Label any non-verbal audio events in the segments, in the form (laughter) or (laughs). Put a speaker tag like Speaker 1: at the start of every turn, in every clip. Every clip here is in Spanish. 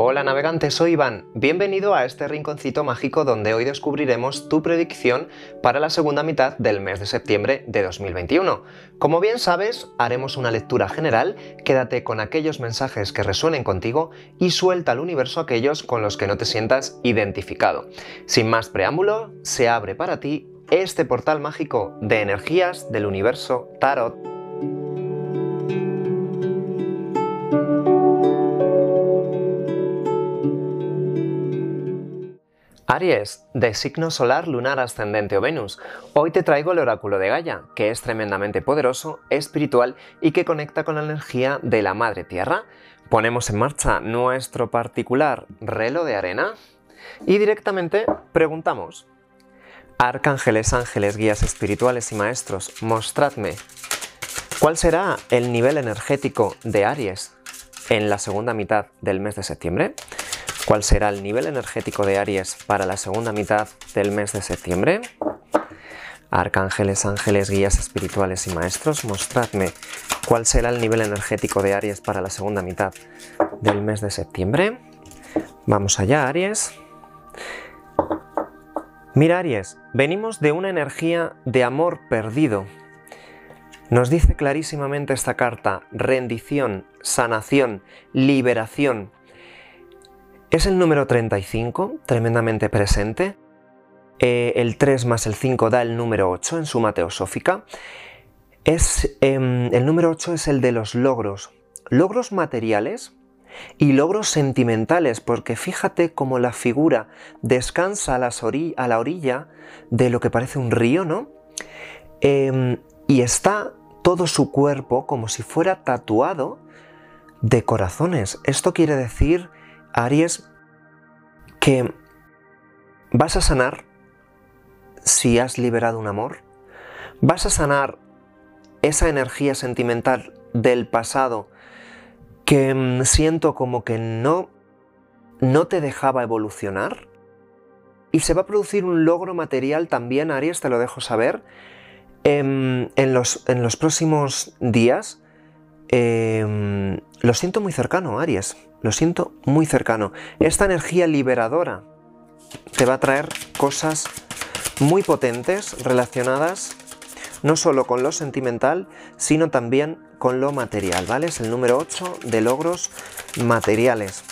Speaker 1: Hola navegantes, soy Iván. Bienvenido a este rinconcito mágico donde hoy descubriremos tu predicción para la segunda mitad del mes de septiembre de 2021. Como bien sabes, haremos una lectura general, quédate con aquellos mensajes que resuenen contigo y suelta al universo aquellos con los que no te sientas identificado. Sin más preámbulo, se abre para ti este portal mágico de energías del universo Tarot. Aries, de signo solar, lunar, ascendente o Venus. Hoy te traigo el oráculo de Gaia, que es tremendamente poderoso, espiritual y que conecta con la energía de la Madre Tierra. Ponemos en marcha nuestro particular reloj de arena y directamente preguntamos. Arcángeles, ángeles, guías espirituales y maestros, mostradme cuál será el nivel energético de Aries en la segunda mitad del mes de septiembre. ¿Cuál será el nivel energético de Aries para la segunda mitad del mes de septiembre? Arcángeles, ángeles, guías espirituales y maestros, mostradme cuál será el nivel energético de Aries para la segunda mitad del mes de septiembre. Vamos allá, Aries. Mira, Aries, venimos de una energía de amor perdido. Nos dice clarísimamente esta carta, rendición, sanación, liberación, es el número 35, tremendamente presente. Eh, el 3 más el 5 da el número 8 en suma teosófica. Es, em, el número 8 es el de los logros. Logros materiales y logros sentimentales, porque fíjate cómo la figura descansa a, la orilla de lo que parece un río, ¿no? Em, y está todo su cuerpo como si fuera tatuado de corazones. Esto quiere decir Aries, que vas a sanar si has liberado un amor, vas a sanar esa energía sentimental del pasado que mm, siento como que no, no te dejaba evolucionar. Y se va a producir un logro material también, Aries, te lo dejo saber, em, en, los, en los próximos días. Em, lo siento muy cercano, Aries. Lo siento muy cercano. Esta energía liberadora te va a traer cosas muy potentes relacionadas no solo con lo sentimental, sino también con lo material, ¿vale? Es el número 8 de logros materiales.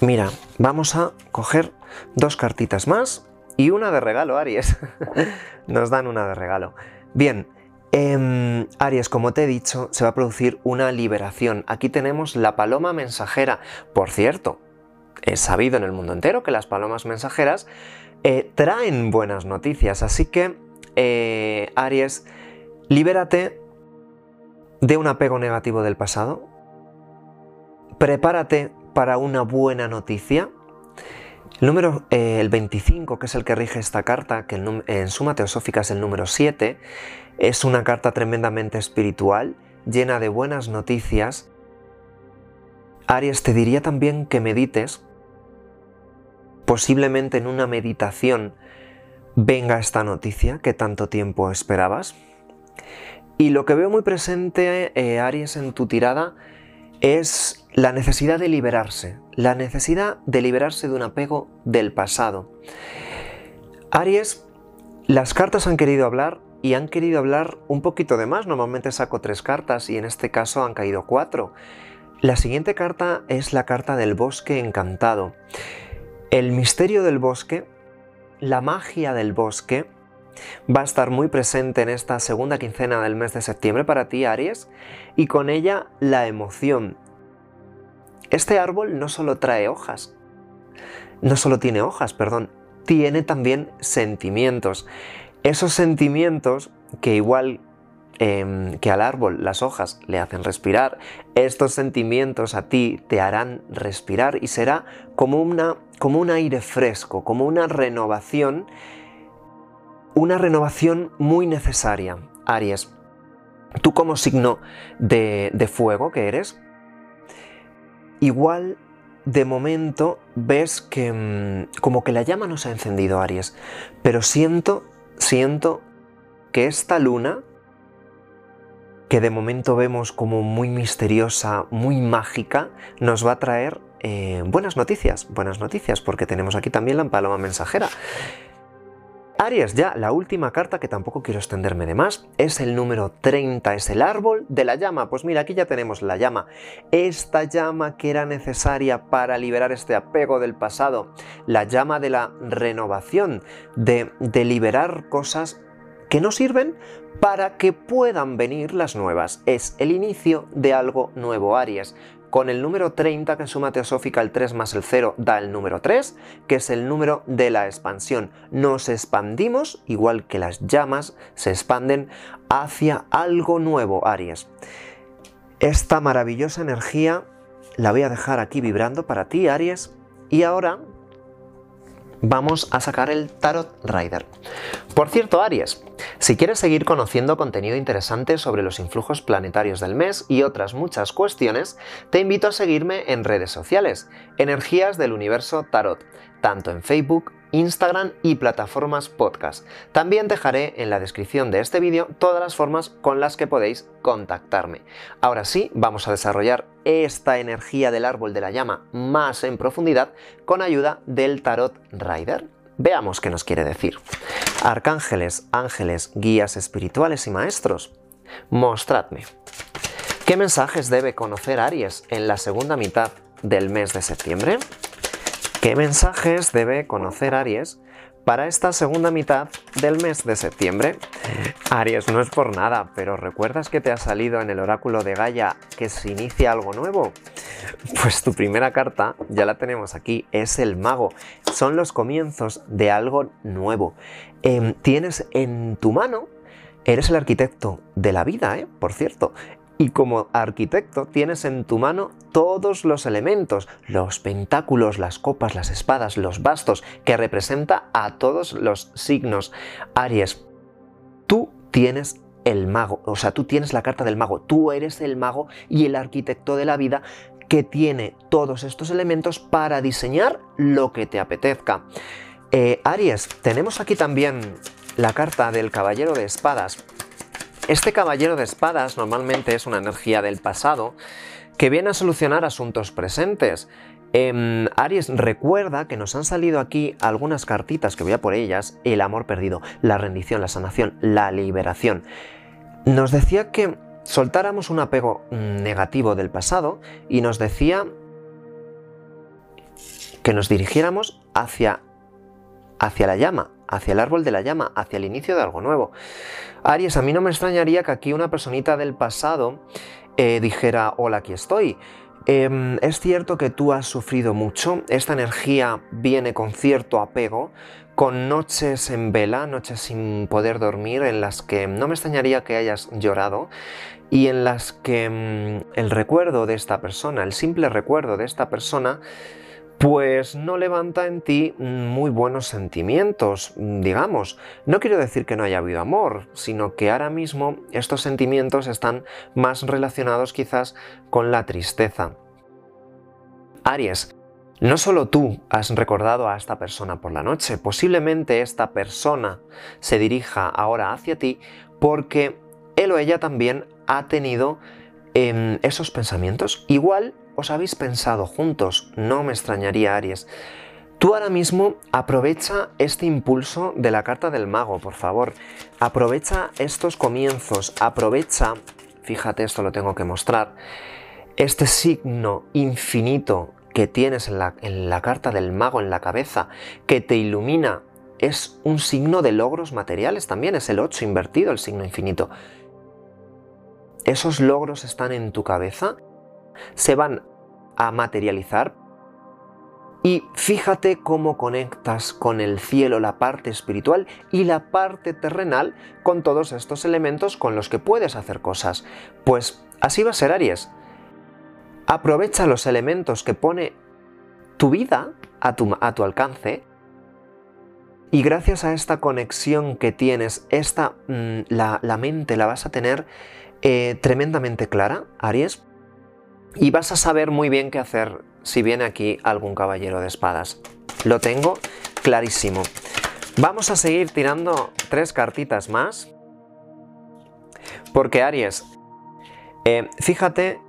Speaker 1: Mira, vamos a coger dos cartitas más y una de regalo, Aries. (laughs) Nos dan una de regalo. Bien, Em, Aries, como te he dicho, se va a producir una liberación. Aquí tenemos la paloma mensajera. Por cierto, es sabido en el mundo entero que las palomas mensajeras eh, traen buenas noticias. Así que, eh, Aries, libérate de un apego negativo del pasado. Prepárate para una buena noticia. El número eh, el 25, que es el que rige esta carta, que en suma teosófica es el número 7, es una carta tremendamente espiritual, llena de buenas noticias. Aries, te diría también que medites. Posiblemente en una meditación venga esta noticia que tanto tiempo esperabas. Y lo que veo muy presente, eh, Aries, en tu tirada es la necesidad de liberarse, la necesidad de liberarse de un apego del pasado. Aries, las cartas han querido hablar y han querido hablar un poquito de más. Normalmente saco tres cartas y en este caso han caído cuatro. La siguiente carta es la carta del bosque encantado. El misterio del bosque, la magia del bosque, va a estar muy presente en esta segunda quincena del mes de septiembre para ti, Aries, y con ella la emoción. Este árbol no solo trae hojas, no solo tiene hojas, perdón, tiene también sentimientos. Esos sentimientos que igual em, que al árbol las hojas le hacen respirar, estos sentimientos a ti te harán respirar y será como, una, como un aire fresco, como una renovación una renovación muy necesaria. Aries, tú como signo de, fuego que eres, igual de momento ves que mm, como que la llama no se ha encendido, Aries, pero siento, siento que esta luna que de momento vemos como muy misteriosa, muy mágica, nos va a traer eh, buenas noticias, buenas noticias, porque tenemos aquí también la paloma mensajera. Aries, ya la última carta que tampoco quiero extenderme de más, es el número 30, es el árbol de la llama. Pues mira, aquí ya tenemos la llama. Esta llama que era necesaria para liberar este apego del pasado, la llama de la renovación, de, de liberar cosas que no sirven para que puedan venir las nuevas. Es el inicio de algo nuevo, Aries. Con el número 30 que suma teosófica el 3 más el 0 da el número 3, que es el número de la expansión. Nos expandimos, igual que las llamas se expanden, hacia algo nuevo, Aries. Esta maravillosa energía la voy a dejar aquí vibrando para ti, Aries. Y ahora vamos a sacar el Tarot Rider. Por cierto, Aries, si quieres seguir conociendo contenido interesante sobre los influjos planetarios del mes y otras muchas cuestiones, te invito a seguirme en redes sociales, Energías del Universo Tarot, tanto en Facebook, Instagram y plataformas podcast. También dejaré en la descripción de este vídeo todas las formas con las que podéis contactarme. Ahora sí, vamos a desarrollar esta energía del árbol de la llama más en profundidad con ayuda del Tarot Rider. Veamos qué nos quiere decir. Arcángeles, ángeles, guías espirituales y maestros, mostradme. ¿Qué mensajes debe conocer Aries en la segunda mitad del mes de septiembre? ¿Qué mensajes debe conocer Aries para esta segunda mitad del mes de septiembre? Aries, no es por nada, pero ¿recuerdas que te ha salido en el oráculo de Gaia que se inicia algo nuevo? Pues tu primera carta, ya la tenemos aquí, es el mago. Son los comienzos de algo nuevo. Em, tienes en tu mano Eres el arquitecto de la vida, ¿eh? por cierto. Y como arquitecto tienes en tu mano todos los elementos, los pentáculos, las copas, las espadas, los bastos, que representa a todos los signos. Aries, tú tienes el mago, o sea, tú tienes la carta del mago, tú eres el mago y el arquitecto de la vida que tiene todos estos elementos para diseñar lo que te apetezca. Eh, Aries, tenemos aquí también la carta del caballero de espadas. Este caballero de espadas normalmente es una energía del pasado que viene a solucionar asuntos presentes. Em, Aries recuerda que nos han salido aquí algunas cartitas que voy a por ellas, el amor perdido, la rendición, la sanación, la liberación. Nos decía que soltáramos un apego negativo del pasado y nos decía que nos dirigiéramos hacia, hacia la llama, hacia el árbol de la llama, hacia el inicio de algo nuevo. Aries, a mí no me extrañaría que aquí una personita del pasado eh, dijera, hola, aquí estoy. Em, es cierto que tú has sufrido mucho, esta energía viene con cierto apego, con noches en vela, noches sin poder dormir, en las que no me extrañaría que hayas llorado y en las que mm, el recuerdo de esta persona, el simple recuerdo de esta persona, pues no levanta en ti muy buenos sentimientos, digamos. No quiero decir que no haya habido amor, sino que ahora mismo estos sentimientos están más relacionados quizás con la tristeza. Aries, no solo tú has recordado a esta persona por la noche, posiblemente esta persona se dirija ahora hacia ti porque él o ella también ha tenido em, esos pensamientos. Igual os habéis pensado juntos, no me extrañaría Aries. Tú ahora mismo aprovecha este impulso de la carta del mago, por favor. Aprovecha estos comienzos, aprovecha, fíjate, esto lo tengo que mostrar, este signo infinito que tienes en la, en la carta del mago en la cabeza, que te ilumina, es un signo de logros materiales también, es el 8 invertido, el signo infinito. Esos logros están en tu cabeza se van a materializar y fíjate cómo conectas con el cielo la parte espiritual y la parte terrenal con todos estos elementos con los que puedes hacer cosas. Pues así va a ser Aries. Aprovecha los elementos que pone tu vida a tu, a tu alcance y gracias a esta conexión que tienes, esta, mm, la, mente la vas a tener eh, tremendamente clara, Aries, y vas a saber muy bien qué hacer si viene aquí algún caballero de espadas. Lo tengo clarísimo. Vamos a seguir tirando tres cartitas más. Porque Aries, Eh, fíjate,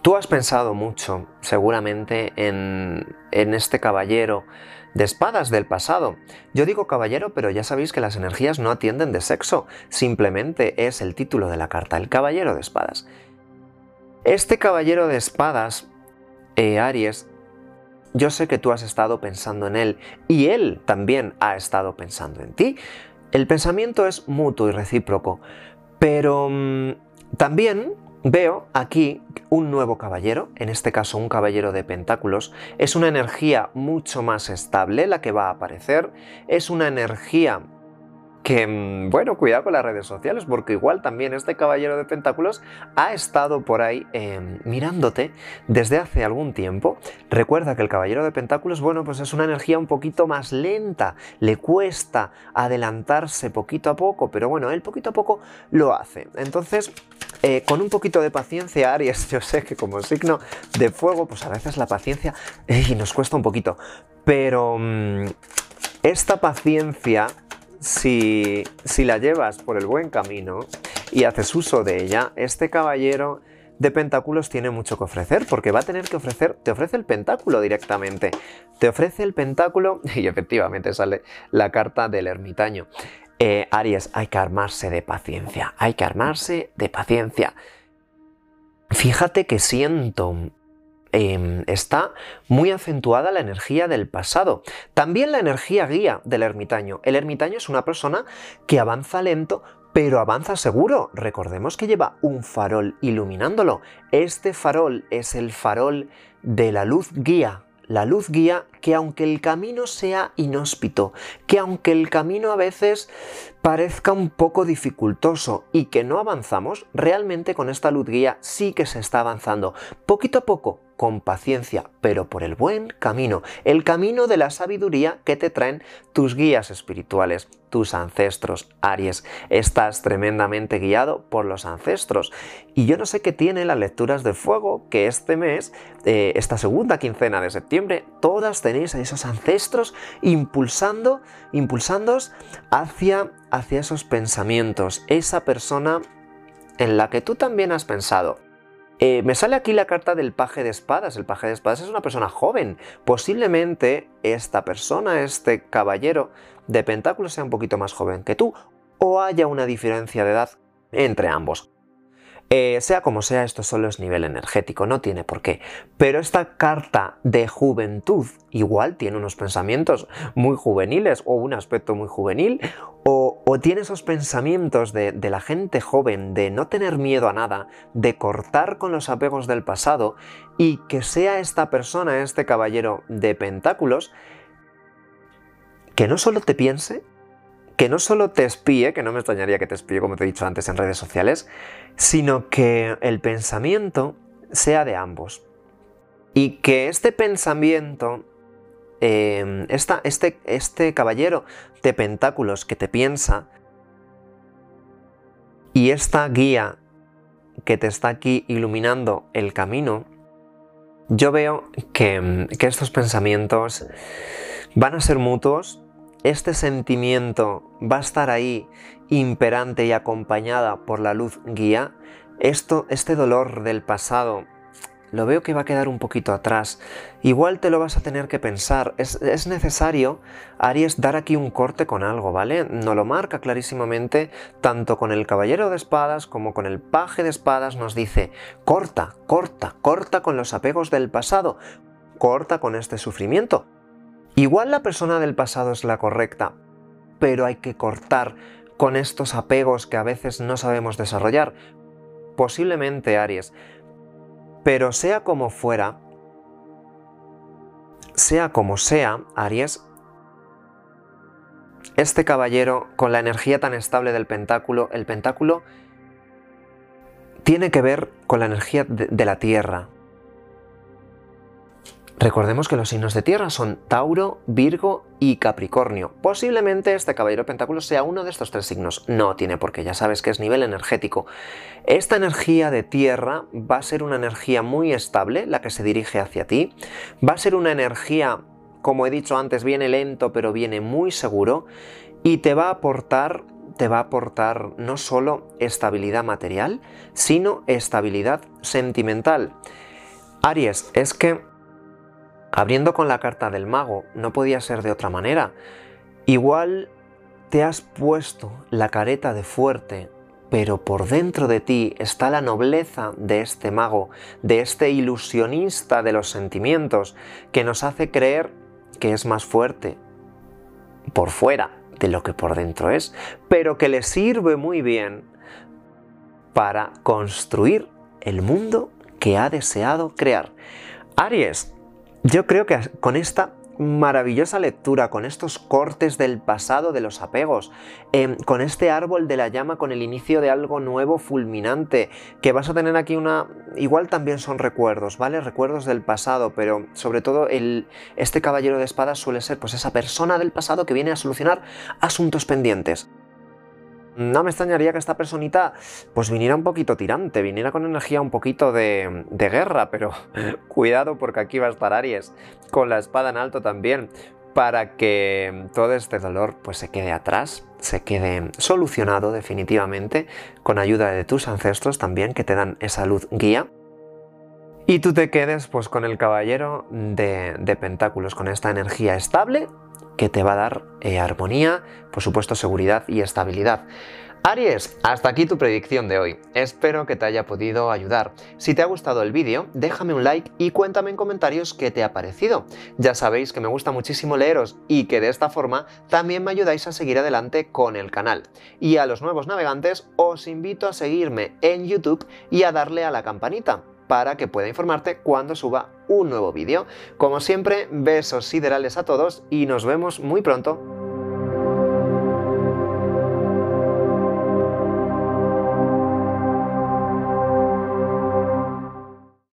Speaker 1: tú has pensado mucho, seguramente, en, en este caballero de espadas del pasado. Yo digo caballero, pero ya sabéis que las energías no atienden de sexo, simplemente es el título de la carta, el caballero de espadas. Este caballero de espadas, eh, Aries, yo sé que tú has estado pensando en él y él también ha estado pensando en ti. El pensamiento es mutuo y recíproco, pero mm, también veo aquí un nuevo caballero, en este caso un caballero de pentáculos. Es una energía mucho más estable la que va a aparecer, es una energía que, mm, bueno, cuidado con las redes sociales, porque igual también este caballero de pentáculos ha estado por ahí em, mirándote desde hace algún tiempo. Recuerda que el caballero de pentáculos, bueno, pues es una energía un poquito más lenta, le cuesta adelantarse poquito a poco, pero bueno, él poquito a poco lo hace. Entonces, eh, con un poquito de paciencia, Aries, (laughs) yo sé que como signo de fuego, pues a veces la paciencia nos cuesta un poquito, pero mm, esta paciencia si, la llevas por el buen camino y haces uso de ella, este caballero de pentáculos tiene mucho que ofrecer, porque va a tener que ofrecer, te ofrece el pentáculo directamente, te ofrece el pentáculo (laughs) y efectivamente sale la carta del ermitaño. Eh, Aries, hay que armarse de paciencia, hay que armarse de paciencia. Fíjate que siento Em, está muy acentuada la energía del pasado. También la energía guía del ermitaño. El ermitaño es una persona que avanza lento, pero avanza seguro. Recordemos que lleva un farol iluminándolo. Este farol es el farol de la luz guía. La luz guía que aunque el camino sea inhóspito, que aunque el camino a veces parezca un poco dificultoso y que no avanzamos, realmente con esta luz guía sí que se está avanzando. Poquito a poco, con paciencia, pero por el buen camino, el camino de la sabiduría que te traen tus guías espirituales, tus ancestros, Aries. Estás tremendamente guiado por los ancestros. Y yo no sé qué tiene las lecturas de fuego que este mes, eh, esta segunda quincena de septiembre, todas tenéis a esos ancestros impulsando, impulsándos hacia, hacia esos pensamientos, esa persona en la que tú también has pensado. Eh, me sale aquí la carta del paje de espadas. El paje de espadas es una persona joven. Posiblemente esta persona, este caballero de pentáculos, sea un poquito más joven que tú, o haya una diferencia de edad entre ambos. Eh, sea como sea, esto solo es nivel energético, no tiene por qué. Pero esta carta de juventud igual tiene unos pensamientos muy juveniles o un aspecto muy juvenil o, tiene esos pensamientos de, de la gente joven de no tener miedo a nada, de cortar con los apegos del pasado y que sea esta persona, este caballero de pentáculos, que no solo te piense, que no solo te espíe, que no me extrañaría que te espíe como te he dicho antes en redes sociales, sino que el pensamiento sea de ambos. Y que este pensamiento, em, este, este caballero de pentáculos que te piensa, y esta guía que te está aquí iluminando el camino, yo veo que, que estos pensamientos van a ser mutuos este sentimiento va a estar ahí imperante y acompañada por la luz guía, esto, este dolor del pasado, lo veo que va a quedar un poquito atrás. Igual te lo vas a tener que pensar. Es, es, necesario, Aries, dar aquí un corte con algo, ¿vale? No lo marca clarísimamente, tanto con el caballero de espadas como con el paje de espadas nos dice, corta, corta, corta con los apegos del pasado, corta con este sufrimiento. Igual la persona del pasado es la correcta, pero hay que cortar con estos apegos que a veces no sabemos desarrollar. Posiblemente Aries. Pero sea como fuera, sea como sea, Aries, este caballero con la energía tan estable del pentáculo, el pentáculo tiene que ver con la energía de, de la tierra, Recordemos que los signos de tierra son Tauro, Virgo y Capricornio. Posiblemente este caballero pentáculo sea uno de estos tres signos. No tiene por qué, ya sabes que es nivel energético. Esta energía de tierra va a ser una energía muy estable, la que se dirige hacia ti. Va a ser una energía, como he dicho antes, viene lento, pero viene muy seguro. Y te va a aportar te va a aportar no solo estabilidad material, sino estabilidad sentimental. Aries, es que abriendo con la carta del mago, no podía ser de otra manera. Igual te has puesto la careta de fuerte, pero por dentro de ti está la nobleza de este mago, de este ilusionista de los sentimientos, que nos hace creer que es más fuerte por fuera de lo que por dentro es, pero que le sirve muy bien para construir el mundo que ha deseado crear. Aries, yo creo que con esta maravillosa lectura, con estos cortes del pasado de los apegos, em, con este árbol de la llama, con el inicio de algo nuevo fulminante, que vas a tener aquí una... Igual también son recuerdos, ¿vale? Recuerdos del pasado, pero sobre todo el, este caballero de espadas suele ser pues esa persona del pasado que viene a solucionar asuntos pendientes. No me extrañaría que esta personita pues viniera un poquito tirante, viniera con energía un poquito de, de, guerra, pero (laughs) cuidado porque aquí va a estar Aries, con la espada en alto también, para que todo este dolor pues se quede atrás, se quede solucionado definitivamente, con ayuda de tus ancestros también que te dan esa luz guía. Y tú te quedes pues con el caballero de, de pentáculos, con esta energía estable que te va a dar eh, armonía, por supuesto seguridad y estabilidad. Aries, hasta aquí tu predicción de hoy. Espero que te haya podido ayudar. Si te ha gustado el vídeo, déjame un like y cuéntame en comentarios qué te ha parecido. Ya sabéis que me gusta muchísimo leeros y que de esta forma también me ayudáis a seguir adelante con el canal. Y a los nuevos navegantes os invito a seguirme en YouTube y a darle a la campanita para que pueda informarte cuando suba un nuevo vídeo. Como siempre, besos siderales a todos y nos vemos muy pronto